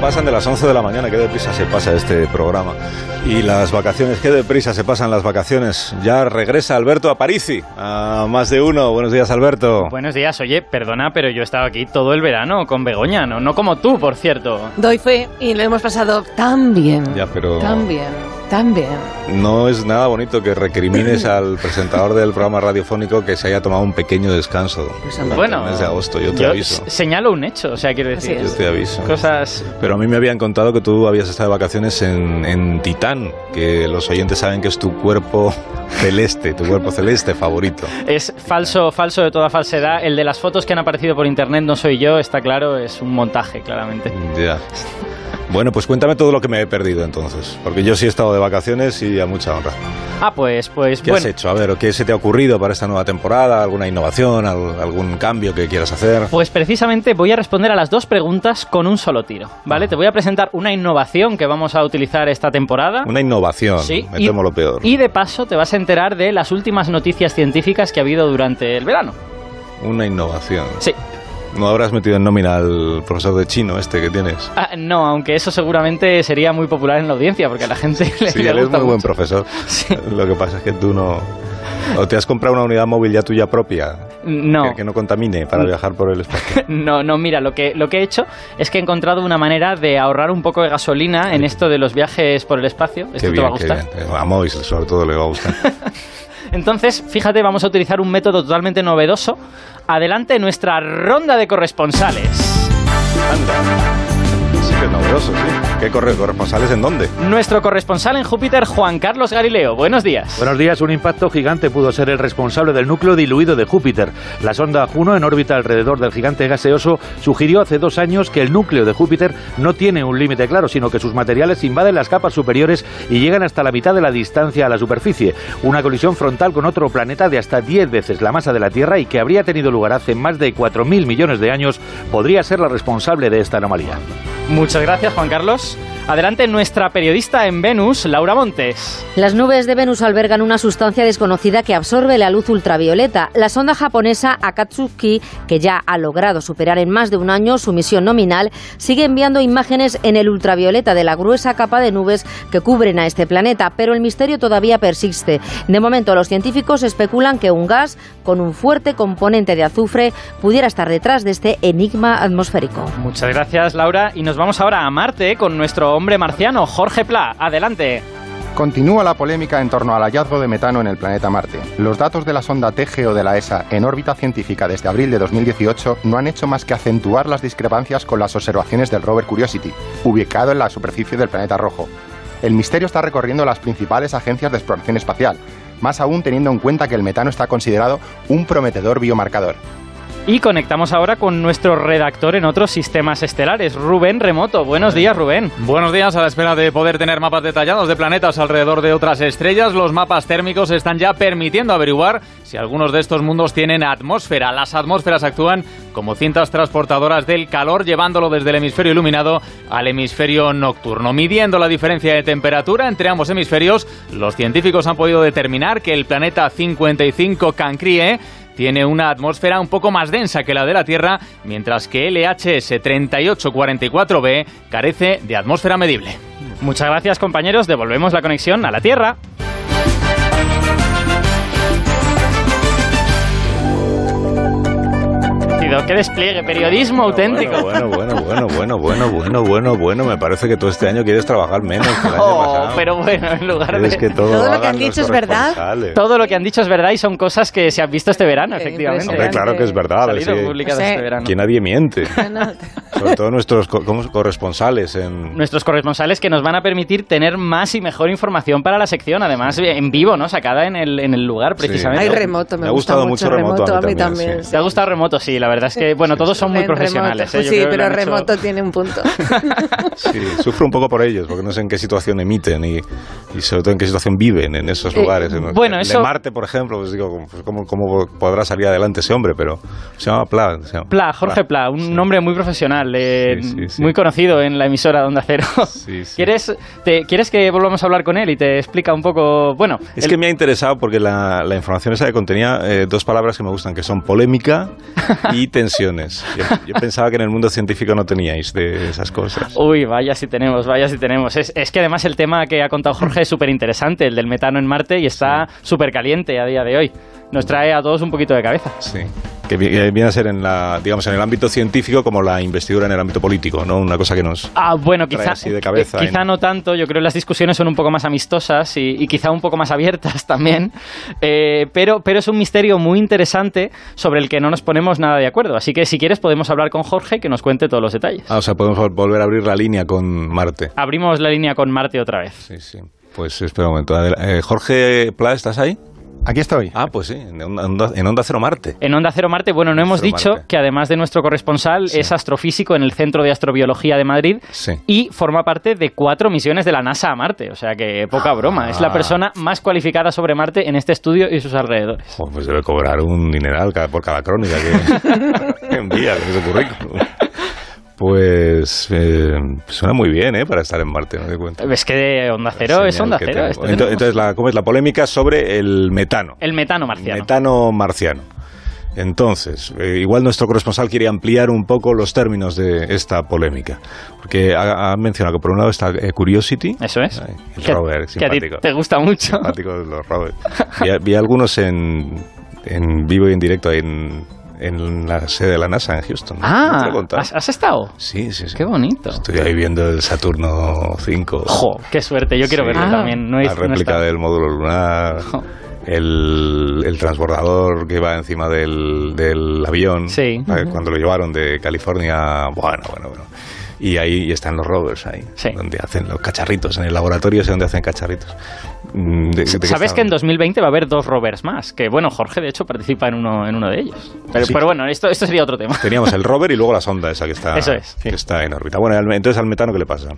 pasan de las 11 de la mañana, qué deprisa se pasa este programa. Y las vacaciones, qué deprisa se pasan las vacaciones. Ya regresa Alberto a Parisi, a más de uno. Buenos días, Alberto. Buenos días, oye, perdona, pero yo he estado aquí todo el verano con Begoña, no, no como tú, por cierto. Doy fe y lo hemos pasado tan bien. Ya, pero... Tan bien, tan bien. No es nada bonito que recrimines al presentador del programa radiofónico que se haya tomado un pequeño descanso durante Bueno, el mes de agosto. Yo te yo aviso. señalo un hecho, o sea, quiero decir. Yo te aviso. Cosas. Pero a mí me habían contado que tú habías estado de vacaciones en, en Titán, que los oyentes saben que es tu cuerpo celeste, tu cuerpo celeste favorito. Es falso, falso de toda falsedad. El de las fotos que han aparecido por internet no soy yo, está claro, es un montaje, claramente. Ya. Bueno, pues cuéntame todo lo que me he perdido entonces, porque yo sí he estado de vacaciones y a mucha honra. Ah, pues, pues ¿Qué bueno. has hecho? A ver, ¿qué se te ha ocurrido para esta nueva temporada? ¿Alguna innovación? al- ¿Algún cambio que quieras hacer? Pues precisamente voy a responder a las dos preguntas con un solo tiro, ¿vale? Te voy a presentar una innovación que vamos a utilizar esta temporada. Una innovación, Sí, me y- temo lo peor. Y de paso te vas a enterar de las últimas noticias científicas que ha habido durante el verano. Una innovación. Sí. ¿No habrás metido en nómina al profesor de chino este que tienes? Ah, no, aunque eso seguramente sería muy popular en la audiencia, porque a la gente le, Sí, le él es gusta muy buen mucho. profesor. Sí. Lo que pasa es que tú no... ¿O te has comprado una unidad móvil ya tuya propia? No. Que, que no contamine para viajar por el espacio. No, no, mira, lo que, lo que he hecho es que he encontrado una manera de ahorrar un poco de gasolina en esto de los viajes por el espacio. Esto Qué te va a bien, qué gustar. bien. A Mois sobre todo le va a gustar. Entonces, fíjate, vamos a utilizar un método totalmente novedoso. Adelante nuestra ronda de corresponsales. Novedoso, sí. ¿Qué corre corresponsales en dónde? Nuestro corresponsal en Júpiter, Juan Carlos Galileo. Buenos días. Buenos días. Un impacto gigante pudo ser el responsable del núcleo diluido de Júpiter. La sonda Juno, en órbita alrededor del gigante gaseoso, sugirió hace dos años que el núcleo de Júpiter no tiene un límite claro, sino que sus materiales invaden las capas superiores y llegan hasta la mitad de la distancia a la superficie. Una colisión frontal con otro planeta de hasta 10 veces la masa de la Tierra y que habría tenido lugar hace más de 4.000 millones de años podría ser la responsable de esta anomalía. Muchas gracias, Juan Carlos. Adelante nuestra periodista en Venus, Laura Montes. Las nubes de Venus albergan una sustancia desconocida que absorbe la luz ultravioleta. La sonda japonesa Akatsuki, que ya ha logrado superar en más de un año su misión nominal, sigue enviando imágenes en el ultravioleta de la gruesa capa de nubes que cubren a este planeta, pero el misterio todavía persiste. De momento, los científicos especulan que un gas con un fuerte componente de azufre pudiera estar detrás de este enigma atmosférico. Muchas gracias, Laura. Y nos vamos ahora a Marte con nuestro hombre marciano, Jorge Pla. Adelante. Continúa la polémica en torno al hallazgo de metano en el planeta Marte. Los datos de la sonda TGO de la ESA en órbita científica desde abril de 2018 no han hecho más que acentuar las discrepancias con las observaciones del rover Curiosity, ubicado en la superficie del planeta rojo. El misterio está recorriendo las principales agencias de exploración espacial, más aún teniendo en cuenta que el metano está considerado un prometedor biomarcador. Y conectamos ahora con nuestro redactor en otros sistemas estelares, Rubén Remoto. Buenos días, Rubén. Buenos días, a la espera de poder tener mapas detallados de planetas alrededor de otras estrellas, los mapas térmicos están ya permitiendo averiguar si algunos de estos mundos tienen atmósfera. Las atmósferas actúan como cintas transportadoras del calor, llevándolo desde el hemisferio iluminado al hemisferio nocturno. Midiendo la diferencia de temperatura entre ambos hemisferios, los científicos han podido determinar que el planeta 55 Cancrie tiene una atmósfera un poco más densa que la de la Tierra, mientras que LHS 3844b carece de atmósfera medible. Muchas gracias, compañeros. Devolvemos la conexión a la Tierra. ¡Qué despliegue! Periodismo auténtico. Bueno, bueno, bueno, bueno, bueno, bueno, bueno, bueno. Me parece que tú este año quieres trabajar menos que el año Oh, pasado. pero bueno, en lugar de... que todo, Todo lo que han dicho es verdad. Todo lo que han dicho es verdad y son cosas que se han visto este verano, Qué efectivamente. Hombre, claro que es verdad. Salido sí. Sí. este verano. Que nadie miente. No, Sobre todo nuestros co- como corresponsales en... Nuestros corresponsales que nos van a permitir tener más y mejor información para la sección, además en vivo, ¿no? Sacada en el, en el lugar, Sí. precisamente. Hay remoto, me, Me ha gusta gustado mucho mucho remoto, a mí también. sí. ¿Te ha gustado remoto? Sí, la verdad es que, bueno, todos son muy En profesionales. remoto, ¿eh? Yo sí, creo que pero han hecho- remoto tiene un punto. Sí, sufro un poco por ellos, porque no sé en qué situación emiten y, y sobre todo en qué situación viven en esos Eh, lugares. En- bueno, en- eso- De Marte, por ejemplo, pues digo, pues ¿cómo, cómo podrá salir adelante ese hombre? Pero se llama Pla. se llama Pla, Jorge Pla, un Sí. nombre muy profesional, eh, Sí, sí, sí. muy conocido en la emisora de Onda Cero. Sí, sí. ¿Quieres, te- ¿Quieres que volvamos a hablar con él y te explica un poco? Bueno, Es el- que me ha interesado porque la, la información esa que contenía eh, dos palabras que me gustan, que son polémica y tensiones. Yo, yo pensaba que en el mundo científico no teníais de esas cosas. Uy, vaya si tenemos, vaya si tenemos. Es, es que además el tema que ha contado Jorge es súper interesante, el del metano en Marte, y está súper caliente a día de hoy. Nos trae a todos un poquito de cabeza. Sí. Que vi- viene a ser en la, digamos, en el ámbito científico como la investidura en el ámbito político, ¿no? Una cosa que nos... Ah, bueno, Trae quizá, así de cabeza eh, quizá en- no tanto. Yo creo que las discusiones son un poco más amistosas y, y quizá un poco más abiertas también. Eh, pero, pero es un misterio muy interesante sobre el que no nos ponemos nada de acuerdo. Así que si quieres podemos hablar con Jorge que nos cuente todos los detalles. Ah, o sea, podemos vol- volver a abrir la línea con Marte. Abrimos la línea con Marte otra vez. Sí, sí. Pues espera un momento. Eh, Jorge Pla, ¿estás ahí? Aquí estoy. Ah, pues sí, en Onda, en Onda Cero Marte. En Onda Cero Marte, bueno, no hemos Cero dicho Marte. que además de nuestro corresponsal Sí. es astrofísico en el Centro de Astrobiología de Madrid Sí. y forma parte de cuatro misiones de la NASA a Marte. O sea que poca broma. Es la Ah. persona más cualificada sobre Marte en este estudio y sus alrededores. Jo, pues debe cobrar un dineral cada- por cada crónica que, envía con ese currículum. Pues eh, suena muy bien, ¿eh? Para estar en Marte, ¿no te cuenta? Es que Onda Cero es Onda Cero. tenemos. Entonces, la, ¿cómo es la polémica sobre el metano? El metano marciano. Metano marciano. Entonces, eh, igual nuestro corresponsal quiere ampliar un poco los términos de esta polémica. Porque ha, ha mencionado que por un lado está eh, Curiosity. Eso es. Ay, el Que- rover, que a ti te gusta mucho. Simpático los rovers. Vi, vi algunos en, en vivo y en directo ahí en, en la sede de la NASA en Houston. ¿No te Ah? ¿has, has estado? Sí, sí, sí. Qué bonito. Estoy ahí viendo el Saturno 5. Jo, qué suerte. Yo quiero Sí. verlo Ah. también. No la réplica del módulo lunar. Jo. El, el transbordador que va encima del, del avión. Sí. Cuando lo llevaron de California. Bueno, bueno, bueno. Y ahí están los rovers, ahí. Sí. Donde hacen los cacharritos. En el laboratorio es donde hacen cacharritos. Mm, de- de qué ¿Sabes que en estaban? 2020 va a haber dos rovers más? Que bueno, Jorge de hecho participa en uno, en uno de ellos. Pero, Sí. pero bueno, esto, esto sería otro tema. Teníamos el rover y luego la sonda esa que está, Eso es. que está en órbita. Bueno, entonces al metano, ¿qué le pasa?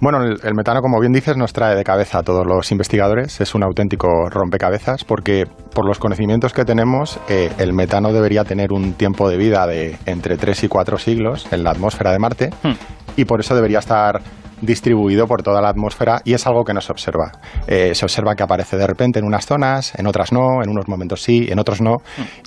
Bueno, el, el metano, como bien dices, nos trae de cabeza a todos los investigadores. Es un auténtico rompecabezas porque, por los conocimientos que tenemos, eh, el metano debería tener un tiempo de vida de entre 3 y 4 siglos en la atmósfera de Marte Hmm. y por eso debería estar distribuido por toda la atmósfera y es algo que no se observa. Eh, se observa que aparece de repente en unas zonas, en otras no, en unos momentos sí, en otros no.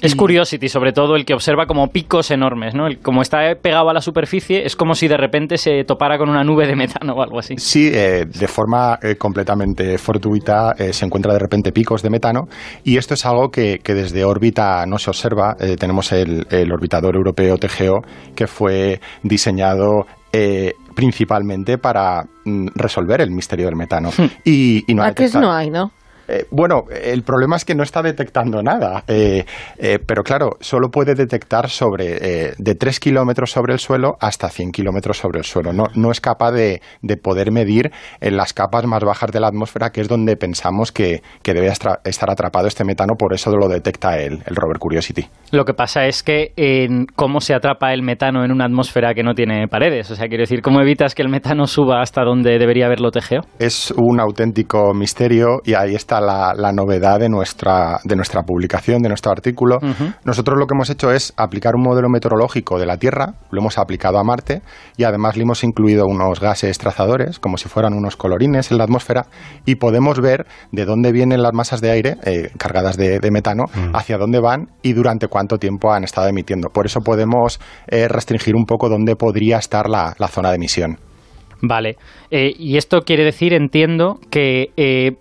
Es Y- Curiosity, sobre todo el que observa como picos enormes, ¿no? El- como está pegado a la superficie, es como si de repente se topara con una nube de metano o algo así. Sí, eh, de forma eh, completamente fortuita eh, se encuentra de repente picos de metano y esto es algo que, que desde órbita no se observa. Eh, tenemos el, el orbitador europeo TGO que fue diseñado eh, principalmente para mm, resolver el misterio del metano. y, y no ha ¿A qué es detectado- no hay, no? Eh, bueno, el problema es que no está detectando nada, eh, eh, pero claro, solo puede detectar sobre de 3 kilómetros sobre el suelo hasta 100 kilómetros sobre el suelo. No, no es capaz de, de poder medir en las capas más bajas de la atmósfera, que es donde pensamos que, que debe estar atrapado este metano, por eso lo detecta el, el rover Curiosity. Lo que pasa es que en cómo se atrapa el metano en una atmósfera que no tiene paredes. O sea, quiero decir, ¿cómo evitas que el metano suba hasta donde debería haberlo TGO? Es un auténtico misterio y ahí está la, la novedad de nuestra, de nuestra publicación, de nuestro artículo. Nosotros lo que hemos hecho es aplicar un modelo meteorológico de la Tierra, lo hemos aplicado a Marte y además le hemos incluido unos gases trazadores, como si fueran unos colorines en la atmósfera, y podemos ver de dónde vienen las masas de aire eh, cargadas de, de metano, hacia dónde van y durante cuánto tiempo han estado emitiendo. Por eso podemos eh, restringir un poco dónde podría estar la, la zona de emisión. Vale. Eh, y esto quiere decir, entiendo, que eh,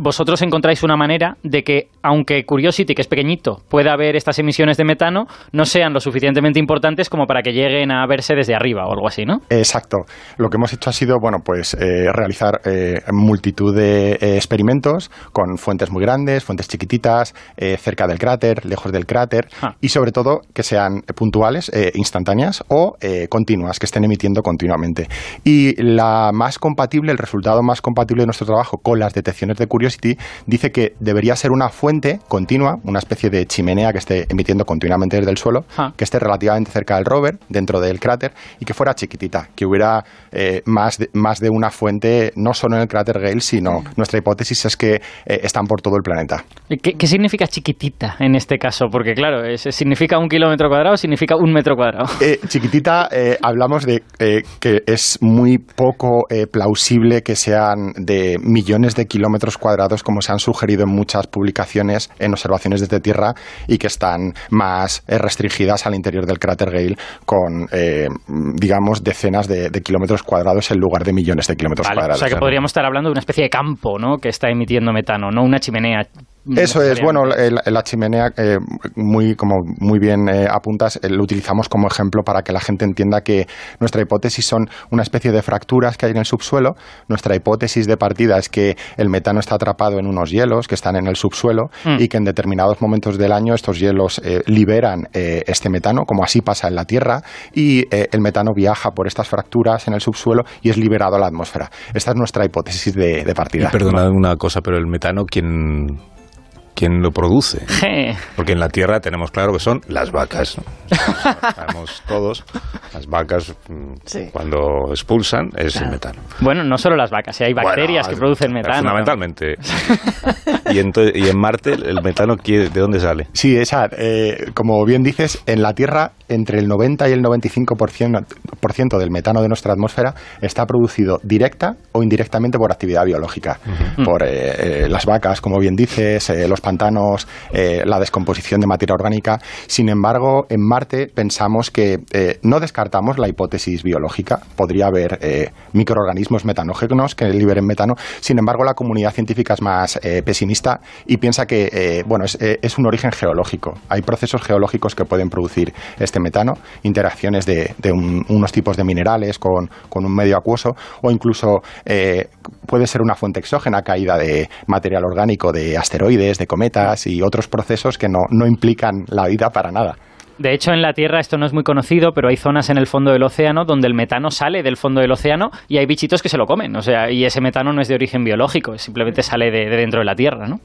vosotros encontráis una manera de que, aunque Curiosity, que es pequeñito, pueda ver estas emisiones de metano, no sean lo suficientemente importantes como para que lleguen a verse desde arriba o algo así, ¿no? Exacto. Lo que hemos hecho ha sido, bueno, pues eh, realizar eh, multitud de eh, experimentos con fuentes muy grandes, fuentes chiquititas, cerca del cráter, lejos del cráter, Ah. y sobre todo que sean puntuales, instantáneas o continuas, que estén emitiendo continuamente. Y la más compatible, el resultado más compatible de nuestro trabajo con las detecciones de Curiosity, dice que debería ser una fuente continua, una especie de chimenea que esté emitiendo continuamente desde el suelo, Ah. que esté relativamente cerca del rover, dentro del cráter, y que fuera chiquitita, que hubiera eh, más, de, más de una fuente, no solo en el cráter Gale, sino nuestra hipótesis es que eh, están por todo el planeta. ¿Qué, qué significa chiquitita en este caso? Porque claro, es- ¿significa un kilómetro cuadrado o significa un metro cuadrado? Eh, chiquitita, hablamos de que es muy poco plausible que sean de millones de kilómetros cuadrados como se han sugerido en muchas publicaciones en observaciones desde Tierra y que están más eh, restringidas al interior del cráter Gale con, eh, digamos, decenas de, de kilómetros cuadrados en lugar de millones de kilómetros Vale, cuadrados. o sea que podríamos estar hablando de una especie de campo, ¿no? Que está emitiendo metano, no una chimenea. Eso es, bueno, el- la chimenea, eh, muy, como muy bien eh, apuntas, eh, lo utilizamos como ejemplo para que la gente entienda que nuestra hipótesis son una especie de fracturas que hay en el subsuelo. Nuestra hipótesis de partida es que el metano está atrapado en unos hielos que están en el subsuelo Mm. y que en determinados momentos del año estos hielos eh, liberan eh, este metano, como así pasa en la Tierra, y eh, el metano viaja por estas fracturas en el subsuelo y es liberado a la atmósfera. Esta es nuestra hipótesis de, de Y partida. perdona una cosa, pero el metano, ¿quién, quién lo produce? Porque en la Tierra tenemos claro que son las vacas. Sabemos todos, las vacas mm, Sí. cuando expulsan es el metano. Bueno, no solo las vacas, si hay bacterias Bueno, que producen metano. Fundamentalmente. y, ento- y en Marte, ¿el metano de dónde sale? Sí, esa, eh, como bien dices, en la Tierra entre el 90 y el 95% por ciento del metano de nuestra atmósfera está producido directa o indirectamente por actividad biológica, por eh, eh, las vacas, como bien dices, los pantanos, la descomposición de materia orgánica. Sin embargo, en Marte pensamos que no descartamos la hipótesis biológica, podría haber microorganismos metanógenos que liberen metano. Sin embargo, la comunidad científica es más eh, y piensa que eh, bueno, es, eh, es un origen geológico. Hay procesos geológicos que pueden producir este metano, interacciones de, de un- unos tipos de minerales con, con un medio acuoso o incluso eh, puede ser una fuente exógena, caída de material orgánico de asteroides, de cometas y otros procesos que no, no implican la vida para nada. De hecho, en la Tierra esto no es muy conocido, pero hay zonas en el fondo del océano donde el metano sale del fondo del océano y hay bichitos que se lo comen. O sea, y ese metano no es de origen biológico, simplemente sale de, de dentro de la Tierra, ¿no?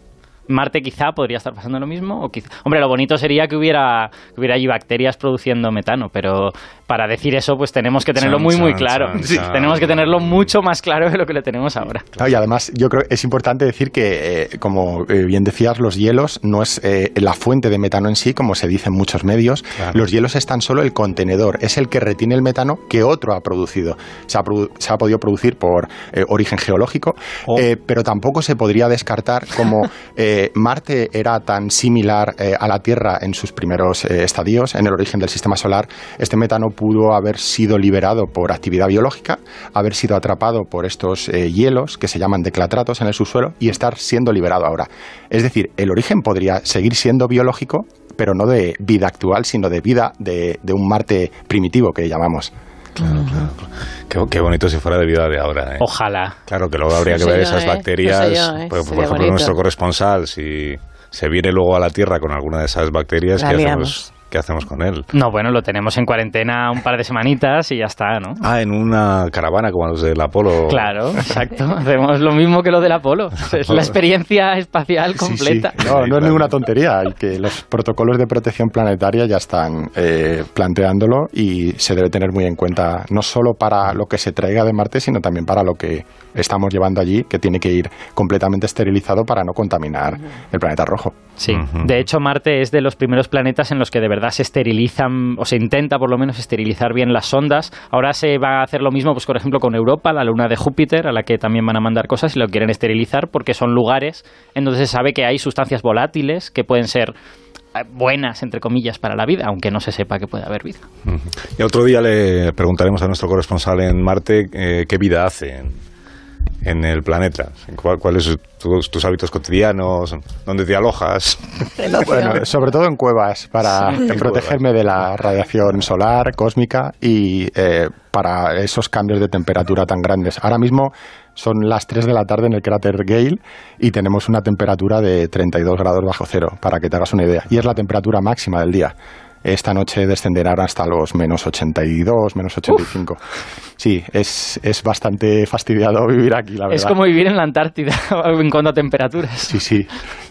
Marte quizá podría estar pasando lo mismo. O quizá... Hombre, lo bonito sería que hubiera, que hubiera allí bacterias produciendo metano, pero para decir eso, pues tenemos que tenerlo Chan, muy, muy claro. chan, Sí, chan. tenemos que tenerlo mucho más claro de lo que lo tenemos ahora. Claro, y además, yo creo que es importante decir que, eh, como eh, bien decías, los hielos no es eh, la fuente de metano en sí, como se dice en muchos medios. Claro. Los hielos es tan solo el contenedor, es el que retiene el metano que otro ha producido. Se ha, produ- se ha podido producir por eh, origen geológico, Oh. eh, pero tampoco se podría descartar como eh, Marte era tan similar eh, a la Tierra en sus primeros eh, estadios, en el origen del sistema solar, este metano pudo haber sido liberado por actividad biológica, haber sido atrapado por estos hielos que se llaman declatratos en el subsuelo y estar siendo liberado ahora. Es decir, el origen podría seguir siendo biológico, pero no de vida actual, sino de vida de un Marte primitivo que llamamos. Qué, qué bonito si fuera de vida de ahora. ¿eh? Ojalá. Claro que luego habría No que ver yo, esas ¿eh? bacterias. No sé yo, ¿eh? por, por ejemplo, bonito. nuestro corresponsal, si se viene luego a la Tierra con alguna de esas bacterias, La ¿qué liamos. hacemos, ¿qué hacemos con él? No, bueno, lo tenemos en cuarentena un par de semanitas y ya está, ¿no? Ah, en una caravana como los del Apolo. Claro, exacto. Hacemos lo mismo que lo del Apolo. Es la experiencia espacial Sí, sí. completa. No, no es ninguna tontería y que los protocolos de protección planetaria ya están eh, planteándolo y se debe tener muy en cuenta no solo para lo que se traiga de Marte, sino también para lo que estamos llevando allí, que tiene que ir completamente esterilizado para no contaminar el planeta rojo. Sí, de hecho Marte es de los primeros planetas en los que de verdad se esterilizan, o se intenta por lo menos esterilizar bien las sondas. Ahora se va a hacer lo mismo, pues por ejemplo con Europa, la luna de Júpiter, a la que también van a mandar cosas y lo quieren esterilizar porque son lugares en donde se sabe que hay sustancias volátiles que pueden ser eh, buenas, entre comillas, para la vida, aunque no se sepa que puede haber vida. Y otro día le preguntaremos a nuestro corresponsal en Marte eh, qué vida hace en, el planeta. ¿Cuál- ¿Cuáles son tus, tus hábitos cotidianos? ¿Dónde te alojas? Bueno, sobre todo en cuevas, para Sí. En protegerme de la radiación solar, cósmica y eh, para esos cambios de temperatura tan grandes. Ahora mismo son las 3 de la tarde en el cráter Gale y tenemos una temperatura de 32 grados bajo cero, para que te hagas una idea. Y es la temperatura máxima del día. Esta noche descenderá hasta los menos 82, menos 85. Sí, es, es bastante fastidiado vivir aquí, la verdad. Es como vivir en la Antártida en cuanto a temperaturas. Sí, sí,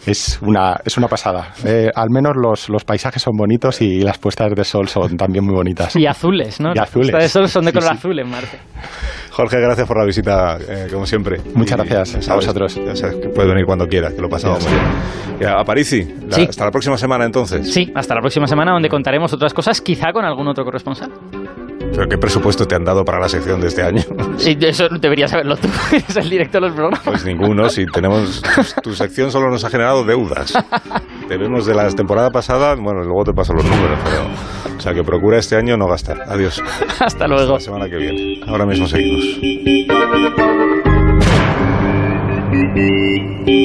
es una, es una pasada. Eh, al menos los, los paisajes son bonitos y las puestas de sol son también muy bonitas. Y azules, ¿no? Y azules. Las puestas de sol son de Sí, color sí. azul en Marte. Jorge, gracias por la visita, eh, como siempre. Muchas Y gracias, ya a sabes, vosotros. Ya sabes que puedes venir cuando quieras, que lo pasamos muy bien. A Parisi, la- Sí. hasta la próxima semana entonces. Sí, hasta la próxima semana donde contaremos otras cosas, quizá con algún otro corresponsal. ¿Pero qué presupuesto te han dado para la sección de este año? Sí, eso deberías saberlo tú, eres el director de los programas. Pues ninguno, si tenemos... Tu sección solo nos ha generado deudas. Debemos de la temporada pasada, bueno, luego te paso los números, pero... O sea, que procura este año no gastar. Adiós. Hasta luego. La semana que viene. Ahora mismo seguimos.